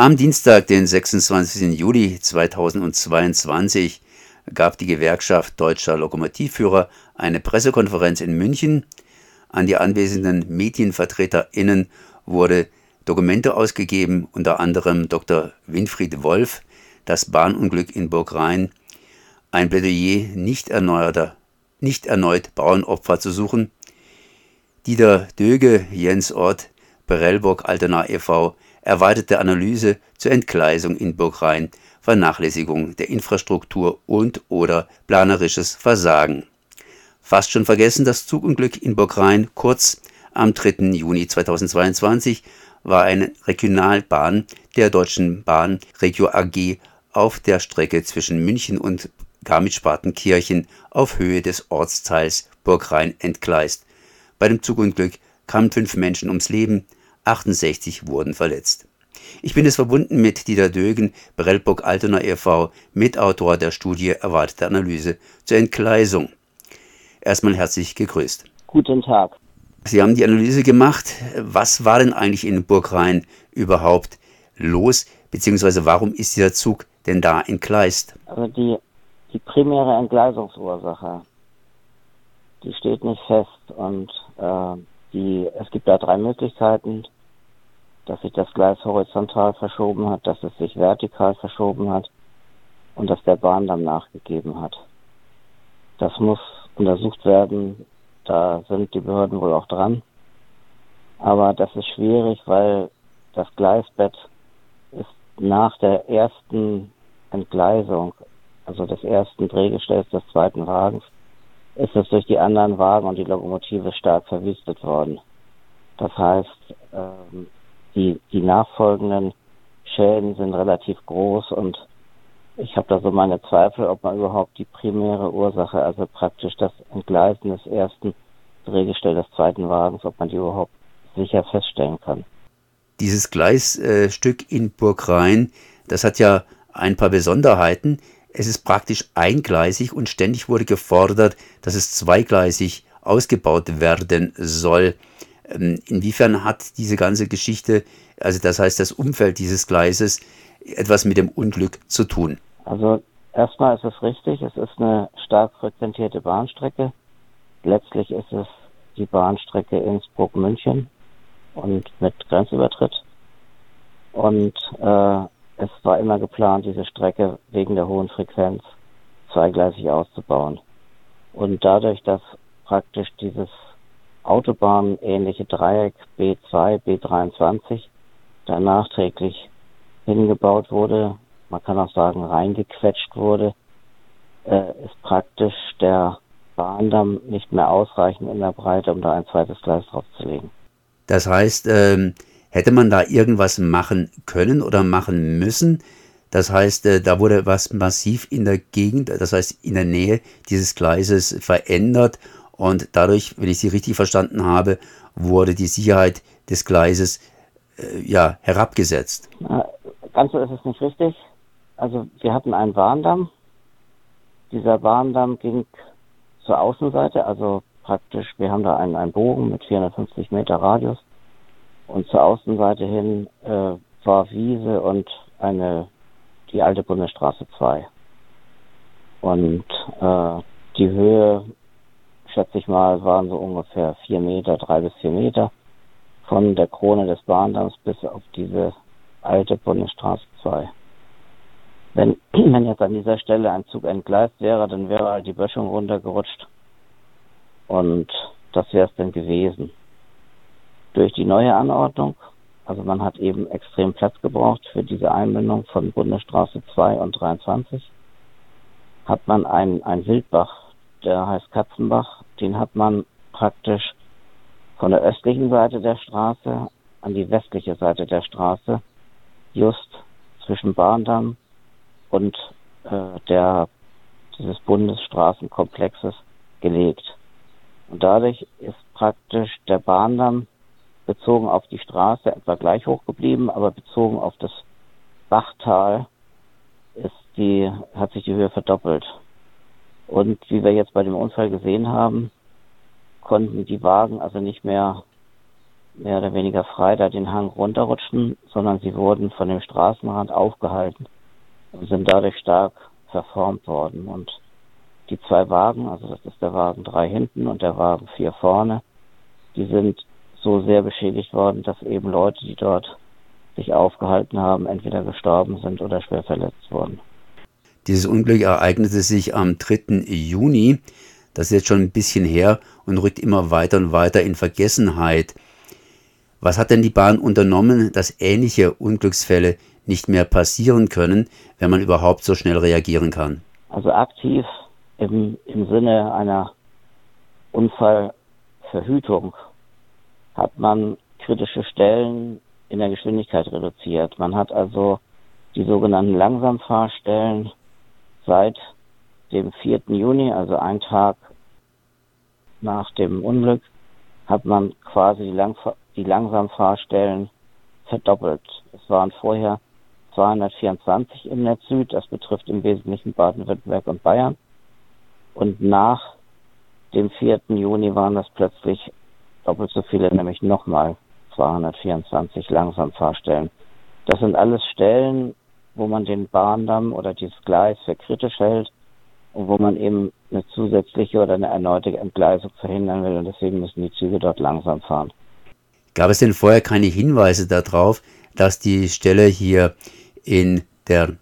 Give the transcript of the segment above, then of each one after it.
Am Dienstag, den 26. Juli 2022, gab die Gewerkschaft Deutscher Lokomotivführer eine Pressekonferenz in München. An die anwesenden MedienvertreterInnen wurde Dokumente ausgegeben, unter anderem Dr. Winfried Wolf, das Bahnunglück in Burgrhein, ein Plädoyer nicht, erneuerter, nicht erneut Bauernopfer zu suchen. Dieter Döge, Jens Ort, Perelburg Altena e.V., erweiterte Analyse zur Entgleisung in Burgrhein, Vernachlässigung der Infrastruktur und/oder planerisches Versagen. Fast schon vergessen, das Zugunglück in Burgrhein kurz am 3. Juni 2022 war eine Regionalbahn der Deutschen Bahn Regio AG auf der Strecke zwischen München und Garmisch-Partenkirchen auf Höhe des Ortsteils Burgrhein entgleist. Bei dem Zugunglück kamen fünf Menschen ums Leben, 68 wurden verletzt. Ich bin es verbunden mit Dieter Dögen, Brellburg Altona e.V., Mitautor der Studie Erwartete Analyse zur Entgleisung. Erstmal herzlich gegrüßt. Guten Tag. Sie haben die Analyse gemacht. Was war denn eigentlich in Burgrhein überhaupt los, beziehungsweise warum ist dieser Zug denn da entgleist? Also die, die primäre Entgleisungsursache, die steht nicht fest und äh, die, es gibt da drei Möglichkeiten, dass sich das Gleis horizontal verschoben hat, dass es sich vertikal verschoben hat und dass der Bahn dann nachgegeben hat. Das muss untersucht werden, da sind die Behörden wohl auch dran. Aber das ist schwierig, weil das Gleisbett ist nach der ersten Entgleisung, also des ersten Drehgestells des zweiten Wagens, ist es durch die anderen Wagen und die Lokomotive stark verwüstet worden. Das heißt, ähm, die, die nachfolgenden Schäden sind relativ groß und ich habe da so meine Zweifel, ob man überhaupt die primäre Ursache, also praktisch das Entgleisen des ersten Drehgestell des zweiten Wagens, ob man die überhaupt sicher feststellen kann. Dieses Gleisstück in Burgrhein, das hat ja ein paar Besonderheiten. Es ist praktisch eingleisig und ständig wurde gefordert, dass es zweigleisig ausgebaut werden soll. Ähm, inwiefern hat diese ganze Geschichte, also das heißt das Umfeld dieses Gleises, etwas mit dem Unglück zu tun? Also erstmal ist es richtig, es ist eine stark frequentierte Bahnstrecke. Letztlich ist es die Bahnstrecke Innsbruck-München und mit Grenzübertritt. Und äh, es war immer geplant, diese Strecke wegen der hohen Frequenz zweigleisig auszubauen. Und dadurch, dass praktisch dieses Autobahnähnliche Dreieck B2, B23 da nachträglich hingebaut wurde, man kann auch sagen reingequetscht wurde, äh, ist praktisch der Bahndamm nicht mehr ausreichend in der Breite, um da ein zweites Gleis draufzulegen. Das heißt, ähm, Hätte man da irgendwas machen können oder machen müssen? Das heißt, äh, da wurde was massiv in der Gegend, das heißt in der Nähe dieses Gleises verändert und dadurch, wenn ich Sie richtig verstanden habe, wurde die Sicherheit des Gleises äh, ja herabgesetzt. Ganz so ist es nicht richtig. Also wir hatten einen Bahndamm. Dieser Bahndamm ging zur Außenseite, also praktisch, wir haben da einen, einen Bogen mit 450 Meter Radius und zur Außenseite hin äh, war Wiese und eine die alte Bundesstraße 2. Und äh, die Höhe, schätze ich mal, waren so ungefähr vier Meter, drei bis vier Meter von der Krone des Bahndamms bis auf diese alte Bundesstraße 2. Wenn, wenn jetzt an dieser Stelle ein Zug entgleist wäre, dann wäre halt die Böschung runtergerutscht. Und das wäre es dann gewesen durch die neue Anordnung. Also man hat eben extrem Platz gebraucht für diese Einbindung von Bundesstraße 2 und 23. Hat man einen, einen Wildbach, der heißt Katzenbach, den hat man praktisch von der östlichen Seite der Straße an die westliche Seite der Straße, just zwischen Bahndamm und äh, der dieses Bundesstraßenkomplexes gelegt. Und dadurch ist praktisch der Bahndamm bezogen auf die Straße etwa gleich hoch geblieben, aber bezogen auf das Bachtal ist die, hat sich die Höhe verdoppelt. Und wie wir jetzt bei dem Unfall gesehen haben, konnten die Wagen also nicht mehr mehr oder weniger frei da den Hang runterrutschen, sondern sie wurden von dem Straßenrand aufgehalten und sind dadurch stark verformt worden. Und die zwei Wagen, also das ist der Wagen 3 hinten und der Wagen 4 vorne, die sind so sehr beschädigt worden, dass eben Leute, die dort sich aufgehalten haben, entweder gestorben sind oder schwer verletzt wurden. Dieses Unglück ereignete sich am 3. Juni. Das ist jetzt schon ein bisschen her und rückt immer weiter und weiter in Vergessenheit. Was hat denn die Bahn unternommen, dass ähnliche Unglücksfälle nicht mehr passieren können, wenn man überhaupt so schnell reagieren kann? Also aktiv im, im Sinne einer Unfallverhütung hat man kritische Stellen in der Geschwindigkeit reduziert. Man hat also die sogenannten Langsamfahrstellen seit dem 4. Juni, also ein Tag nach dem Unglück, hat man quasi die, Lang die Langsamfahrstellen verdoppelt. Es waren vorher 224 im Netz Süd, das betrifft im Wesentlichen Baden-Württemberg und Bayern. Und nach dem 4. Juni waren das plötzlich doppelt so viele, nämlich nochmal 224 Langsamfahrstellen. Das sind alles Stellen, wo man den Bahndamm oder dieses Gleis für kritisch hält und wo man eben eine zusätzliche oder eine erneute Entgleisung verhindern will und deswegen müssen die Züge dort langsam fahren. Gab es denn vorher keine Hinweise darauf, dass die Stelle hier in der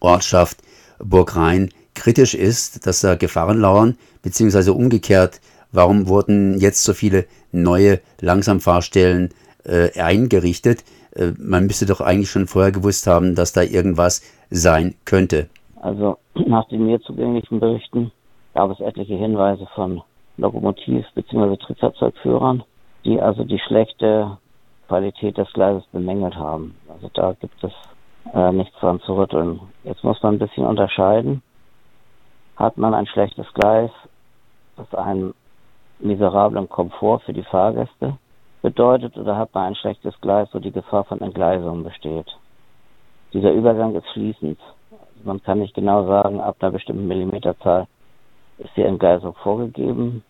Ortschaft Burgrhein kritisch ist, dass da Gefahren lauern, beziehungsweise umgekehrt, warum wurden jetzt so viele neue Langsamfahrstellen äh, eingerichtet? Äh, man müsste doch eigentlich schon vorher gewusst haben, dass da irgendwas sein könnte. Also nach den mir zugänglichen Berichten gab es etliche Hinweise von Lokomotiv- bzw. Triebfahrzeugführern, die also die schlechte Qualität des Gleises bemängelt haben. Also da gibt es äh, nichts dran zu rütteln. Jetzt muss man ein bisschen unterscheiden. Hat man ein schlechtes Gleis, das einen miserablen Komfort für die Fahrgäste bedeutet oder hat man ein schlechtes Gleis, wo die Gefahr von Entgleisung besteht. Dieser Übergang ist fließend. Man kann nicht genau sagen, ab einer bestimmten Millimeterzahl ist die Entgleisung vorgegeben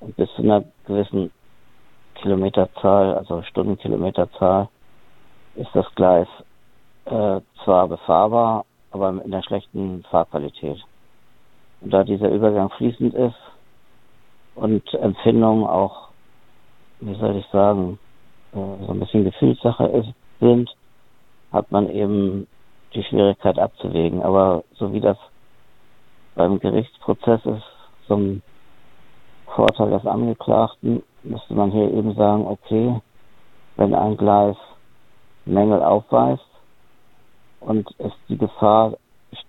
und bis zu einer gewissen Kilometerzahl, also Stundenkilometerzahl, ist das Gleis äh, zwar befahrbar, aber in der schlechten Fahrqualität. Und da dieser Übergang fließend ist und Empfindungen auch, wie soll ich sagen, äh, so ein bisschen Gefühlssache ist, sind, hat man eben die Schwierigkeit abzuwägen. Aber so wie das beim Gerichtsprozess ist, zum Vorteil des Angeklagten, müsste man hier eben sagen, okay, wenn ein Gleis Mängel aufweist und es die Gefahr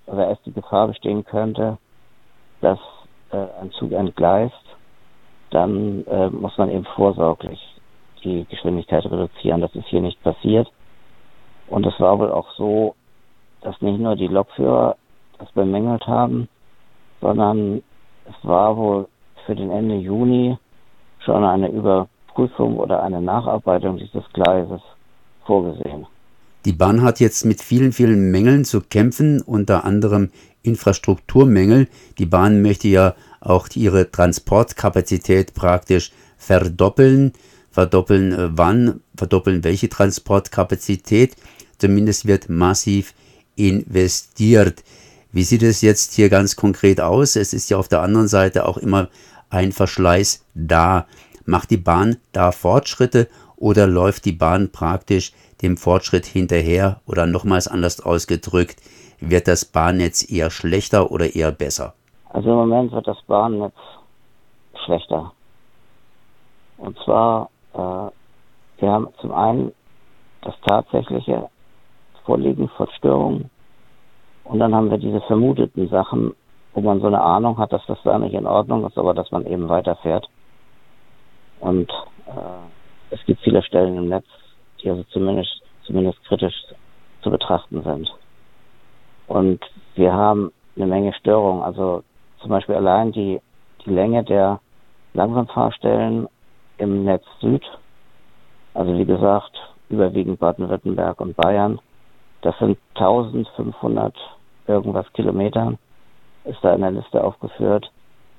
oder es die Gefahr bestehen könnte, dass äh, ein Zug entgleist, dann äh, muss man eben vorsorglich die Geschwindigkeit reduzieren. Das ist hier nicht passiert. Und es war wohl auch so, dass nicht nur die Lokführer das bemängelt haben, sondern es war wohl für den Ende Juni schon eine Überprüfung oder eine Nacharbeitung dieses Gleises vorgesehen. Die Bahn hat jetzt mit vielen, vielen Mängeln zu kämpfen, unter anderem Infrastrukturmängel. Die Bahn möchte ja auch ihre Transportkapazität praktisch verdoppeln. Verdoppeln äh, wann? Verdoppeln welche Transportkapazität? Zumindest wird massiv investiert. Wie sieht es jetzt hier ganz konkret aus? Es ist ja auf der anderen Seite auch immer ein Verschleiß da. Macht die Bahn da Fortschritte oder läuft die Bahn praktisch dem Fortschritt hinterher oder nochmals anders ausgedrückt, wird das Bahnnetz eher schlechter oder eher besser? Also im Moment wird das Bahnnetz schlechter. Und zwar, äh, wir haben zum einen das tatsächliche Vorliegen von Störungen und dann haben wir diese vermuteten Sachen, wo man so eine Ahnung hat, dass das da nicht in Ordnung ist, aber dass man eben weiterfährt. Und äh, es gibt viele Stellen im Netz, die also zumindest, zumindest kritisch zu betrachten sind. Und wir haben eine Menge Störungen. Also zum Beispiel allein die, die Länge der Langsamfahrstellen im Netz Süd, also wie gesagt, überwiegend Baden-Württemberg und Bayern, das sind 1500 irgendwas Kilometer, ist da in der Liste aufgeführt,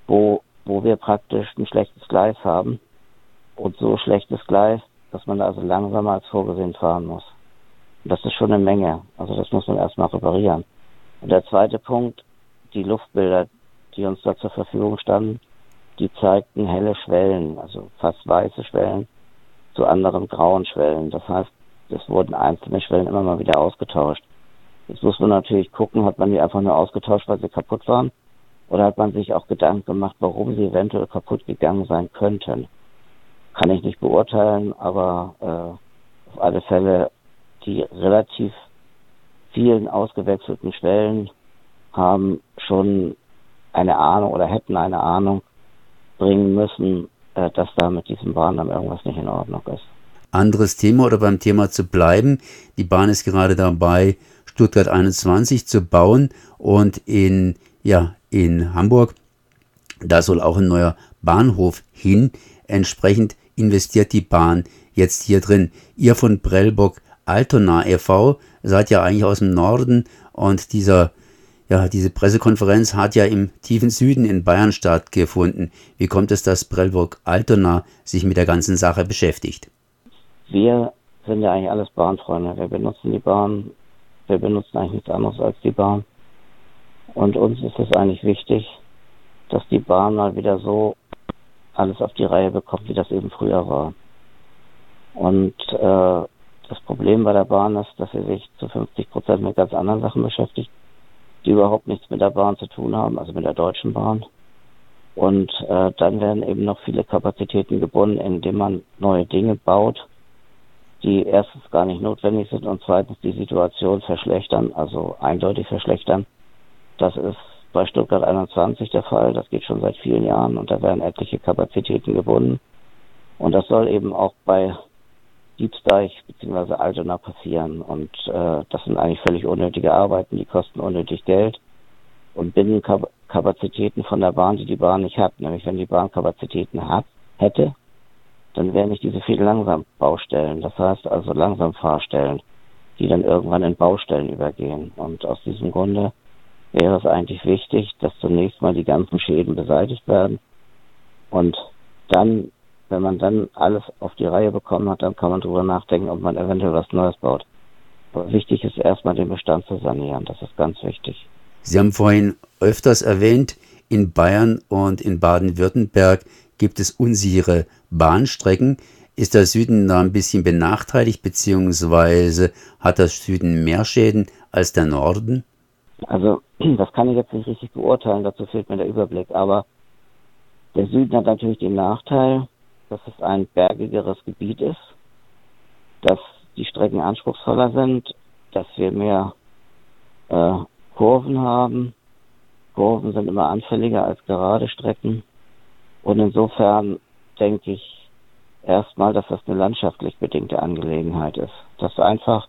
wo, wo wir praktisch ein schlechtes Gleis haben. Und so schlechtes Gleis, dass man also langsamer als vorgesehen fahren muss. Und das ist schon eine Menge. Also das muss man erstmal reparieren. Und der zweite Punkt, die Luftbilder, die uns da zur Verfügung standen, die zeigten helle Schwellen, also fast weiße Schwellen zu anderen grauen Schwellen. Das heißt, es wurden einzelne Schwellen immer mal wieder ausgetauscht. Jetzt muss man natürlich gucken, hat man die einfach nur ausgetauscht, weil sie kaputt waren? Oder hat man sich auch Gedanken gemacht, warum sie eventuell kaputt gegangen sein könnten? Kann ich nicht beurteilen, aber äh, auf alle Fälle die relativ vielen ausgewechselten Schwellen haben schon eine Ahnung oder hätten eine Ahnung bringen müssen, äh, dass da mit diesem Bahndamm irgendwas nicht in Ordnung ist. Anderes Thema oder beim Thema zu bleiben. Die Bahn ist gerade dabei, Stuttgart 21 zu bauen und in, ja, in Hamburg, da soll auch ein neuer Bahnhof hin. Entsprechend investiert die Bahn jetzt hier drin. Ihr von Prellbock Altona e.V. seid ja eigentlich aus dem Norden und dieser ja, diese Pressekonferenz hat ja im tiefen Süden in Bayern stattgefunden. Wie kommt es, dass Prellburg Altona sich mit der ganzen Sache beschäftigt? Wir sind ja eigentlich alles Bahnfreunde. Wir benutzen die Bahn. Wir benutzen eigentlich nichts anderes als die Bahn. Und uns ist es eigentlich wichtig, dass die Bahn mal wieder so alles auf die Reihe bekommt, wie das eben früher war. Und äh, das Problem bei der Bahn ist, dass sie sich zu 50 Prozent mit ganz anderen Sachen beschäftigt, die überhaupt nichts mit der Bahn zu tun haben, also mit der Deutschen Bahn. Und äh, dann werden eben noch viele Kapazitäten gebunden, indem man neue Dinge baut, die erstens gar nicht notwendig sind und zweitens die Situation verschlechtern, also eindeutig verschlechtern. Das ist bei Stuttgart 21 der Fall. Das geht schon seit vielen Jahren und da werden etliche Kapazitäten gebunden. Und das soll eben auch bei Diebsteich bzw. Altona passieren. Und äh, das sind eigentlich völlig unnötige Arbeiten, die kosten unnötig Geld und binden Kapazitäten von der Bahn, die die Bahn nicht hat. Nämlich wenn die Bahn Kapazitäten hat, hätte, dann wären nicht diese vielen Langsambaustellen. Das heißt also Langsamfahrstellen, die dann irgendwann in Baustellen übergehen. Und aus diesem Grunde wäre es eigentlich wichtig, dass zunächst mal die ganzen Schäden beseitigt werden und dann wenn man dann alles auf die Reihe bekommen hat, dann kann man darüber nachdenken, ob man eventuell was Neues baut. Aber wichtig ist erstmal den Bestand zu sanieren. Das ist ganz wichtig. Sie haben vorhin öfters erwähnt, in Bayern und in Baden-Württemberg gibt es unsichere Bahnstrecken. Ist der Süden da ein bisschen benachteiligt, beziehungsweise hat der Süden mehr Schäden als der Norden? Also, das kann ich jetzt nicht richtig beurteilen, dazu fehlt mir der Überblick. Aber der Süden hat natürlich den Nachteil, dass es ein bergigeres Gebiet ist, dass die Strecken anspruchsvoller sind, dass wir mehr äh, Kurven haben. Kurven sind immer anfälliger als gerade Strecken. Und insofern denke ich erstmal, dass das eine landschaftlich bedingte Angelegenheit ist. Dass einfach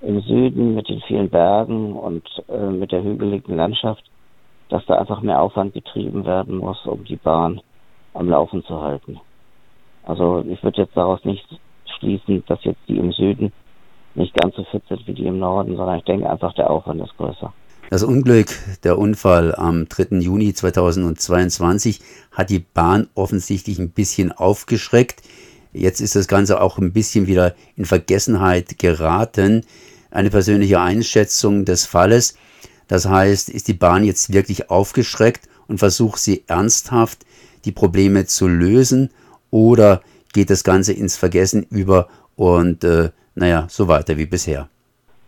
im Süden mit den vielen Bergen und äh, mit der hügeligen Landschaft, dass da einfach mehr Aufwand getrieben werden muss, um die Bahn am Laufen zu halten. Also ich würde jetzt daraus nicht schließen, dass jetzt die im Süden nicht ganz so fit sind wie die im Norden, sondern ich denke einfach, der Aufwand ist größer. Das Unglück, der Unfall am 3. Juni 2022 hat die Bahn offensichtlich ein bisschen aufgeschreckt. Jetzt ist das Ganze auch ein bisschen wieder in Vergessenheit geraten. Eine persönliche Einschätzung des Falles. Das heißt, ist die Bahn jetzt wirklich aufgeschreckt und versucht sie ernsthaft, die Probleme zu lösen oder geht das Ganze ins Vergessen über und äh, naja, so weiter wie bisher?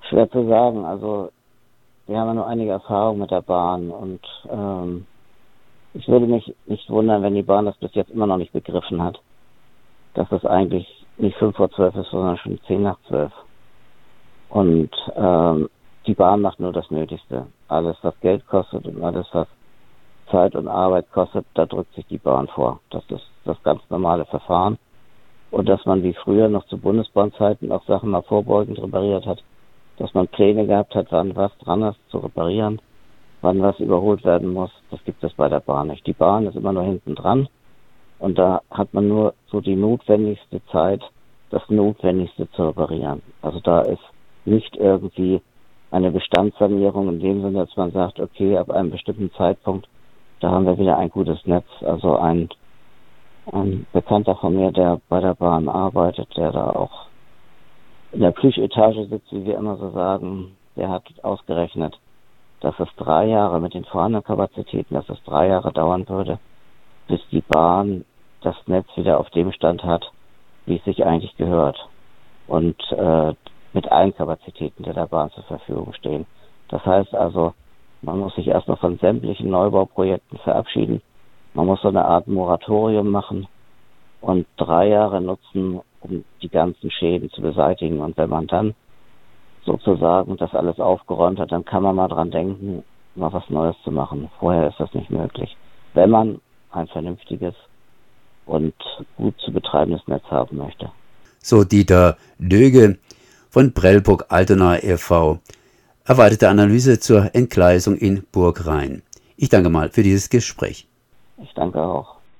Schwer zu sagen. Also wir haben ja nur einige Erfahrungen mit der Bahn und ähm, ich würde mich nicht wundern, wenn die Bahn das bis jetzt immer noch nicht begriffen hat, dass das eigentlich nicht fünf vor zwölf ist, sondern schon zehn nach zwölf. Und ähm, die Bahn macht nur das Nötigste. Alles, was Geld kostet und alles, was Zeit und Arbeit kostet, da drückt sich die Bahn vor. Das ist das ganz normale Verfahren. Und dass man wie früher noch zu Bundesbahnzeiten auch Sachen mal vorbeugend repariert hat, dass man Pläne gehabt hat, wann was dran ist zu reparieren, wann was überholt werden muss, das gibt es bei der Bahn nicht. Die Bahn ist immer nur hinten dran und da hat man nur so die notwendigste Zeit, das Notwendigste zu reparieren. Also da ist nicht irgendwie eine Bestandssanierung in dem Sinne, dass man sagt, okay, ab einem bestimmten Zeitpunkt da haben wir wieder ein gutes Netz, also ein ein Bekannter von mir, der bei der Bahn arbeitet, der da auch in der Plüschetage sitzt, wie wir immer so sagen, der hat ausgerechnet, dass es drei Jahre mit den vorhandenen Kapazitäten, dass es drei Jahre dauern würde, bis die Bahn das Netz wieder auf dem Stand hat, wie es sich eigentlich gehört. Und äh, mit allen Kapazitäten, die der Bahn zur Verfügung stehen. Das heißt also, man muss sich erstmal von sämtlichen Neubauprojekten verabschieden. Man muss so eine Art Moratorium machen und drei Jahre nutzen, um die ganzen Schäden zu beseitigen. Und wenn man dann sozusagen das alles aufgeräumt hat, dann kann man mal dran denken, mal was Neues zu machen. Vorher ist das nicht möglich. Wenn man ein vernünftiges und gut zu betreibendes Netz haben möchte. So Dieter Löge von Prellburg Altona e.V. Erweiterte Analyse zur Entgleisung in Burgrhein. Ich danke mal für dieses Gespräch. Ich danke auch.